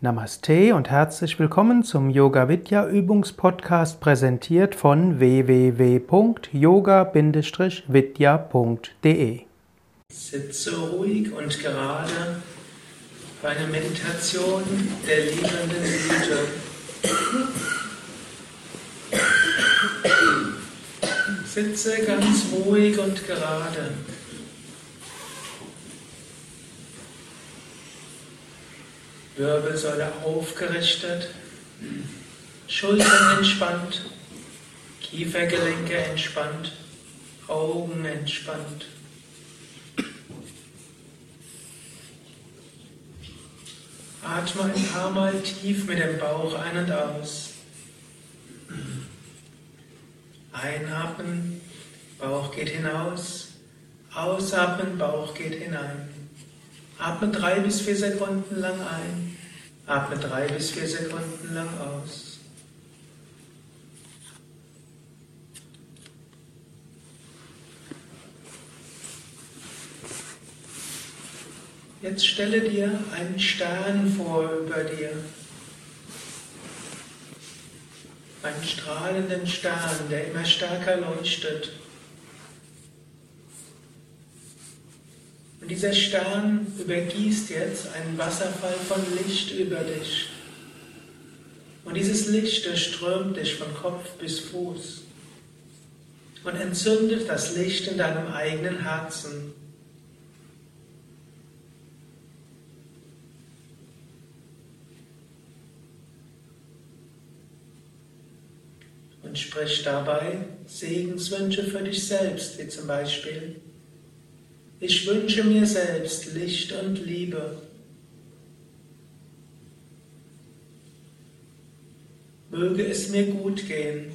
Namaste und herzlich willkommen zum Yoga Vidya Übungspodcast präsentiert von www.yoga-vidya.de. Sitze ruhig und gerade für eine Meditation der liebenden Güte. Sitze ganz ruhig und gerade. Wirbelsäule aufgerichtet, Schultern entspannt, Kiefergelenke entspannt, Augen entspannt. Atme ein paar Mal tief mit dem Bauch ein und aus. Einatmen, Bauch geht hinaus. Ausatmen, Bauch geht hinein. Atme drei bis vier Sekunden lang ein. Atme drei bis vier Sekunden lang aus. Jetzt stelle dir einen Stern vor über dir. Einen strahlenden Stern, der immer stärker leuchtet. Und dieser Stern übergießt jetzt einen Wasserfall von Licht über dich. Und dieses Licht durchströmt dich von Kopf bis Fuß und entzündet das Licht in deinem eigenen Herzen. Und sprich dabei Segenswünsche für dich selbst, wie zum Beispiel ich wünsche mir selbst Licht und Liebe. Möge es mir gut gehen.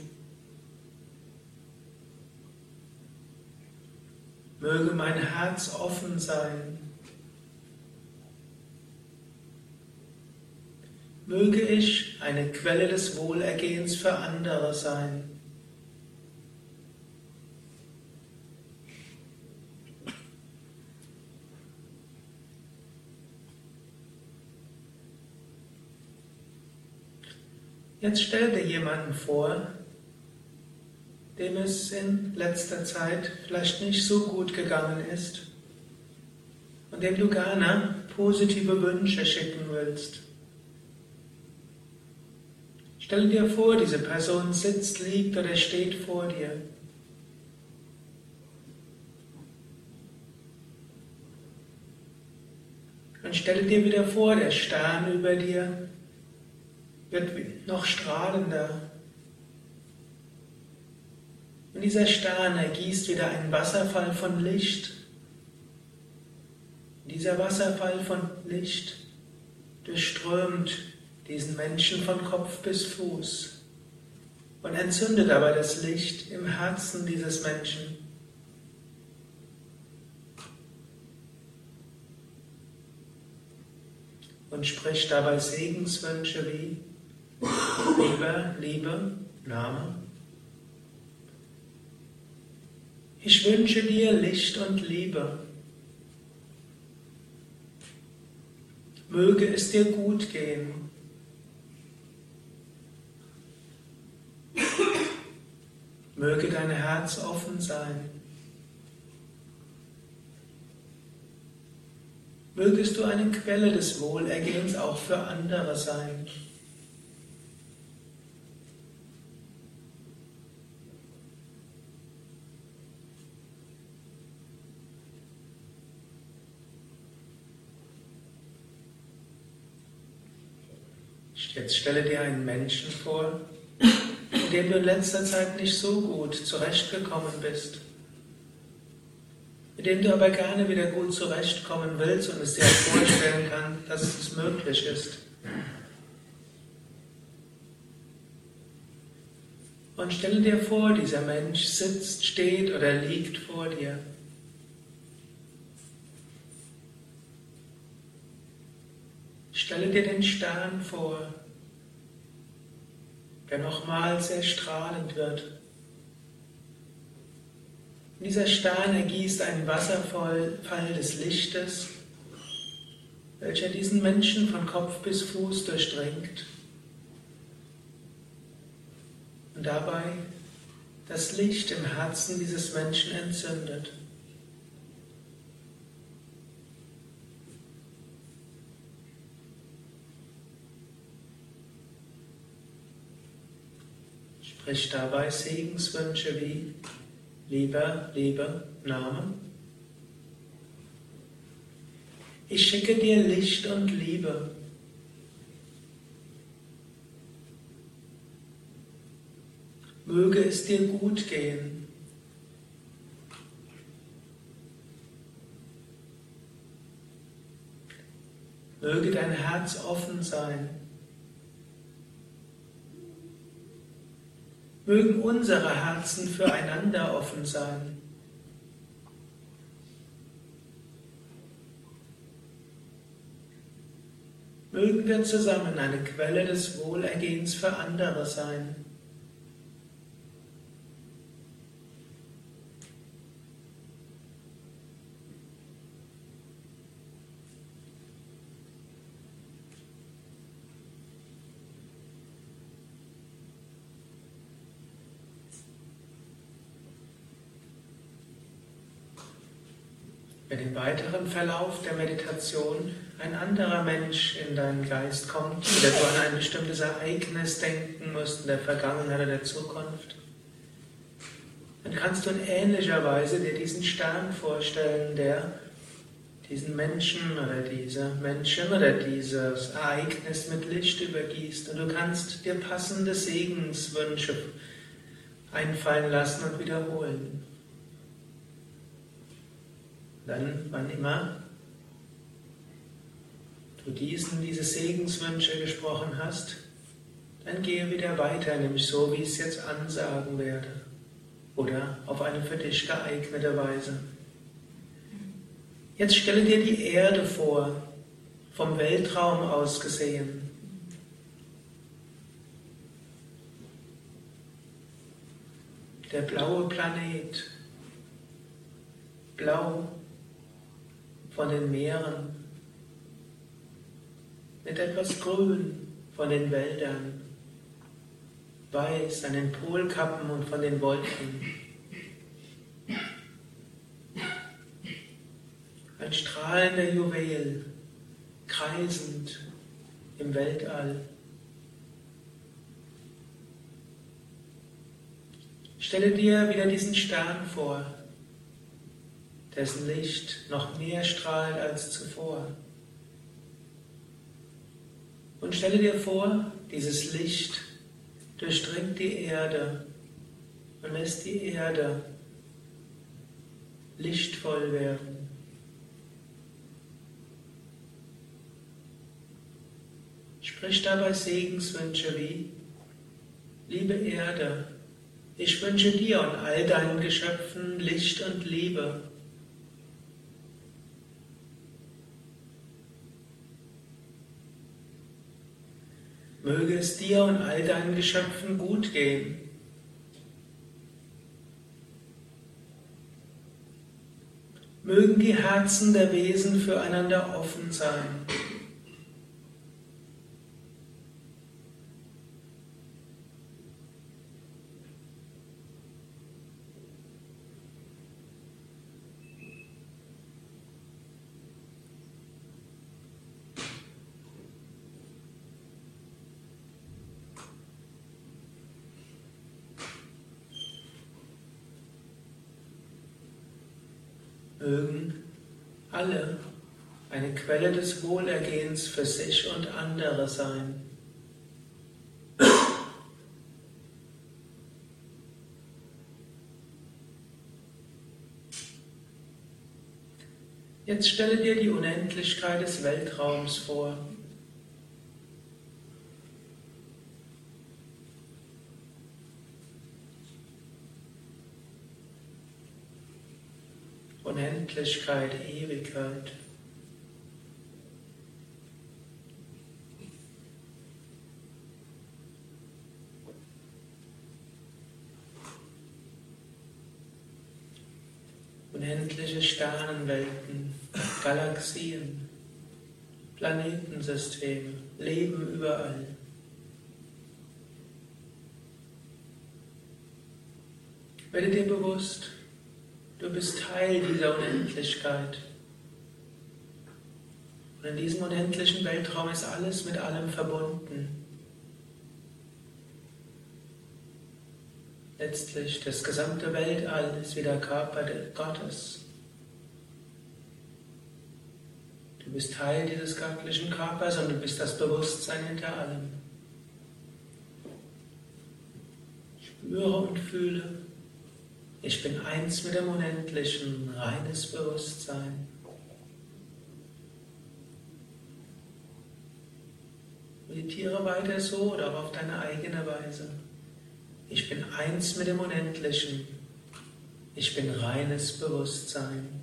Möge mein Herz offen sein. Möge ich eine Quelle des Wohlergehens für andere sein. Jetzt stell dir jemanden vor, dem es in letzter Zeit vielleicht nicht so gut gegangen ist und dem du gerne positive Wünsche schicken willst. Stell dir vor, diese Person sitzt, liegt oder steht vor dir. Und stelle dir wieder vor, der Stern über dir wird noch strahlender. Und dieser Stern ergießt wieder einen Wasserfall von Licht. dieser Wasserfall von Licht durchströmt diesen Menschen von Kopf bis Fuß und entzündet aber das Licht im Herzen dieses Menschen. Und spricht dabei Segenswünsche wie Liebe, Liebe, Name. Ich wünsche dir Licht und Liebe. Möge es dir gut gehen. Möge dein Herz offen sein. Mögest du eine Quelle des Wohlergehens auch für andere sein. Jetzt stelle dir einen Menschen vor, mit dem du in letzter Zeit nicht so gut zurechtgekommen bist, mit dem du aber gerne wieder gut zurechtkommen willst und es dir vorstellen kann, dass es möglich ist. Und stelle dir vor, dieser Mensch sitzt, steht oder liegt vor dir. Stelle dir den Stern vor, der nochmals sehr strahlend wird. Dieser Stern ergießt einen Wasserfall des Lichtes, welcher diesen Menschen von Kopf bis Fuß durchdringt und dabei das Licht im Herzen dieses Menschen entzündet. Sprich dabei Segenswünsche wie Lieber, Liebe, Name. Ich schicke dir Licht und Liebe. Möge es dir gut gehen. Möge dein Herz offen sein. Mögen unsere Herzen füreinander offen sein. Mögen wir zusammen eine Quelle des Wohlergehens für andere sein. Wenn im weiteren Verlauf der Meditation ein anderer Mensch in deinen Geist kommt, oder du an ein bestimmtes Ereignis denken musst in der Vergangenheit oder der Zukunft, dann kannst du in ähnlicher Weise dir diesen Stern vorstellen, der diesen Menschen oder diese Menschen oder dieses Ereignis mit Licht übergießt. Und du kannst dir passende Segenswünsche einfallen lassen und wiederholen. Dann, wann immer du diesen, diese Segenswünsche gesprochen hast, dann gehe wieder weiter, nämlich so, wie ich es jetzt ansagen werde. Oder auf eine für dich geeignete Weise. Jetzt stelle dir die Erde vor, vom Weltraum aus gesehen. Der blaue Planet, blau von den Meeren, mit etwas Grün von den Wäldern, weiß an den Polkappen und von den Wolken. Ein strahlender Juwel, kreisend im Weltall. Stelle dir wieder diesen Stern vor dessen Licht noch mehr strahlt als zuvor. Und stelle dir vor, dieses Licht durchdringt die Erde und lässt die Erde lichtvoll werden. Sprich dabei Segenswünsche wie, liebe Erde, ich wünsche dir und all deinen Geschöpfen Licht und Liebe. Möge es dir und all deinen Geschöpfen gut gehen. Mögen die Herzen der Wesen füreinander offen sein. Mögen alle eine Quelle des Wohlergehens für sich und andere sein. Jetzt stelle dir die Unendlichkeit des Weltraums vor. Unendlichkeit, Ewigkeit. unendliche Sternenwelten, Galaxien, Planetensysteme, Leben überall. Werde dir bewusst, du bist Teil dieser Unendlichkeit. Und in diesem unendlichen Weltraum ist alles mit allem verbunden. Letztlich das gesamte Weltall ist wie der Körper Gottes. Du bist Teil dieses göttlichen Körpers und du bist das Bewusstsein hinter allem. Spüre und fühle, ich bin eins mit dem Unendlichen, reines Bewusstsein. Meditiere weiter so oder auf deine eigene Weise. Ich bin eins mit dem Unendlichen. Ich bin reines Bewusstsein.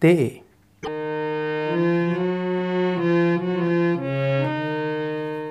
day。